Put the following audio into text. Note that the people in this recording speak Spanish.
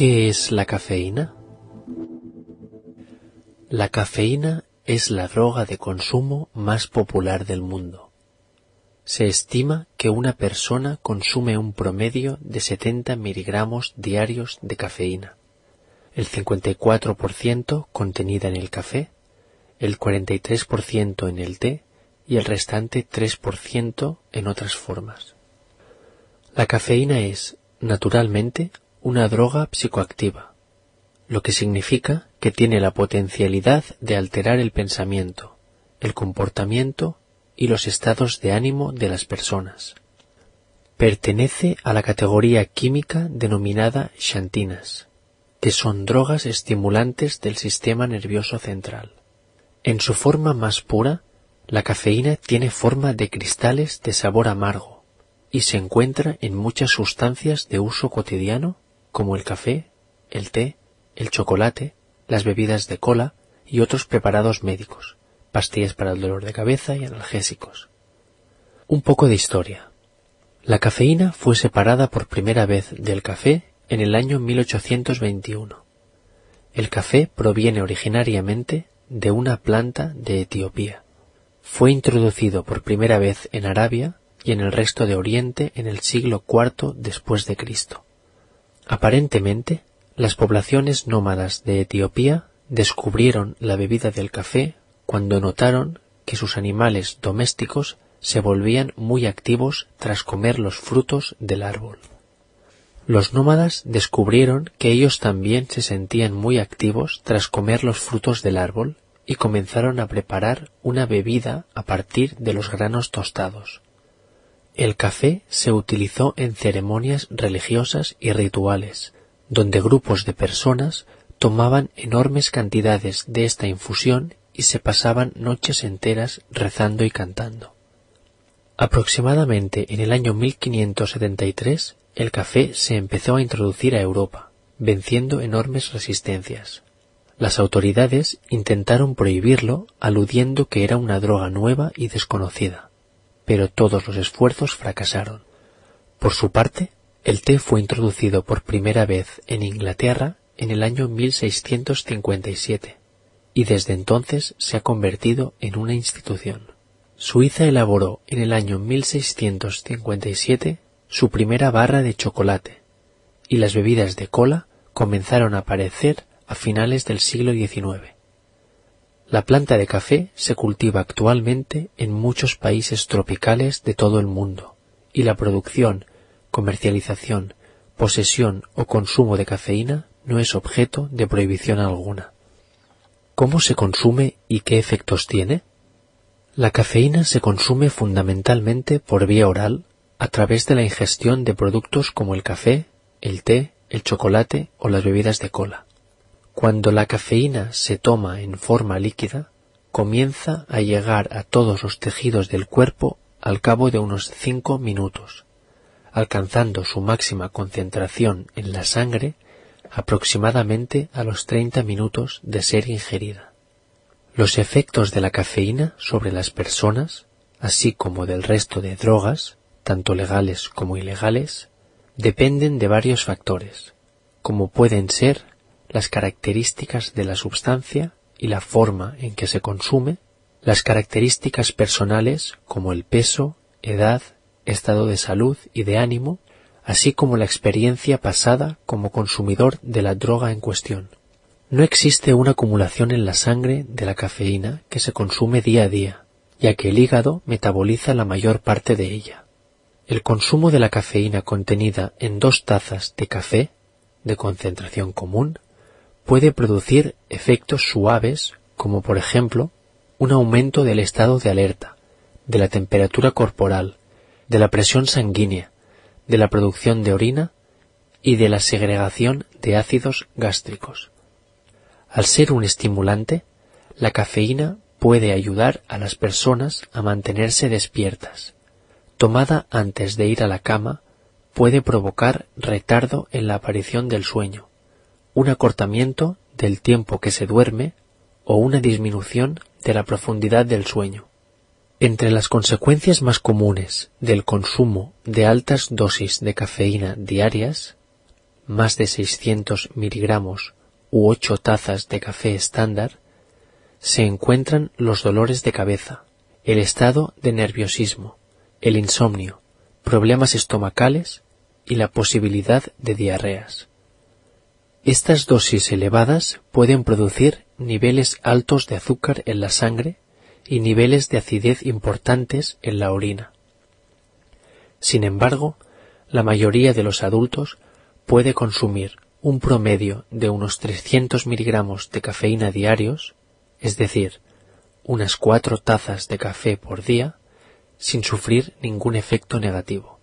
¿Qué es la cafeína? La cafeína es la droga de consumo más popular del mundo. Se estima que una persona consume un promedio de 70 miligramos diarios de cafeína, el 54% contenida en el café, el 43% en el té y el restante 3% en otras formas. La cafeína es, naturalmente, una droga psicoactiva, lo que significa que tiene la potencialidad de alterar el pensamiento, el comportamiento y los estados de ánimo de las personas. Pertenece a la categoría química denominada xantinas, que son drogas estimulantes del sistema nervioso central. En su forma más pura, la cafeína tiene forma de cristales de sabor amargo y se encuentra en muchas sustancias de uso cotidiano como el café, el té, el chocolate, las bebidas de cola y otros preparados médicos, pastillas para el dolor de cabeza y analgésicos. Un poco de historia. La cafeína fue separada por primera vez del café en el año 1821. El café proviene originariamente de una planta de Etiopía. Fue introducido por primera vez en Arabia y en el resto de Oriente en el siglo IV después de Cristo. Aparentemente, las poblaciones nómadas de Etiopía descubrieron la bebida del café cuando notaron que sus animales domésticos se volvían muy activos tras comer los frutos del árbol. Los nómadas descubrieron que ellos también se sentían muy activos tras comer los frutos del árbol y comenzaron a preparar una bebida a partir de los granos tostados. El café se utilizó en ceremonias religiosas y rituales, donde grupos de personas tomaban enormes cantidades de esta infusión y se pasaban noches enteras rezando y cantando. Aproximadamente en el año 1573 el café se empezó a introducir a Europa, venciendo enormes resistencias. Las autoridades intentaron prohibirlo aludiendo que era una droga nueva y desconocida, pero todos los esfuerzos fracasaron. Por su parte, el té fue introducido por primera vez en Inglaterra en el año 1657 y desde entonces se ha convertido en una institución. Suiza elaboró en el año 1657 su primera barra de chocolate y las bebidas de cola comenzaron a aparecer a finales del siglo XIX. La planta de café se cultiva actualmente en muchos países tropicales de todo el mundo y la producción comercialización, posesión o consumo de cafeína no es objeto de prohibición alguna. ¿Cómo se consume y qué efectos tiene? La cafeína se consume fundamentalmente por vía oral a través de la ingestión de productos como el café, el té, el chocolate o las bebidas de cola. Cuando la cafeína se toma en forma líquida, comienza a llegar a todos los tejidos del cuerpo al cabo de unos cinco minutos alcanzando su máxima concentración en la sangre aproximadamente a los 30 minutos de ser ingerida. Los efectos de la cafeína sobre las personas, así como del resto de drogas, tanto legales como ilegales, dependen de varios factores, como pueden ser las características de la sustancia y la forma en que se consume, las características personales como el peso, edad, estado de salud y de ánimo, así como la experiencia pasada como consumidor de la droga en cuestión. No existe una acumulación en la sangre de la cafeína que se consume día a día, ya que el hígado metaboliza la mayor parte de ella. El consumo de la cafeína contenida en dos tazas de café, de concentración común, puede producir efectos suaves como por ejemplo un aumento del estado de alerta, de la temperatura corporal, de la presión sanguínea, de la producción de orina y de la segregación de ácidos gástricos. Al ser un estimulante, la cafeína puede ayudar a las personas a mantenerse despiertas. Tomada antes de ir a la cama, puede provocar retardo en la aparición del sueño, un acortamiento del tiempo que se duerme o una disminución de la profundidad del sueño. Entre las consecuencias más comunes del consumo de altas dosis de cafeína diarias, más de 600 miligramos u 8 tazas de café estándar, se encuentran los dolores de cabeza, el estado de nerviosismo, el insomnio, problemas estomacales y la posibilidad de diarreas. Estas dosis elevadas pueden producir niveles altos de azúcar en la sangre y niveles de acidez importantes en la orina. Sin embargo, la mayoría de los adultos puede consumir un promedio de unos 300 miligramos de cafeína diarios, es decir, unas cuatro tazas de café por día, sin sufrir ningún efecto negativo.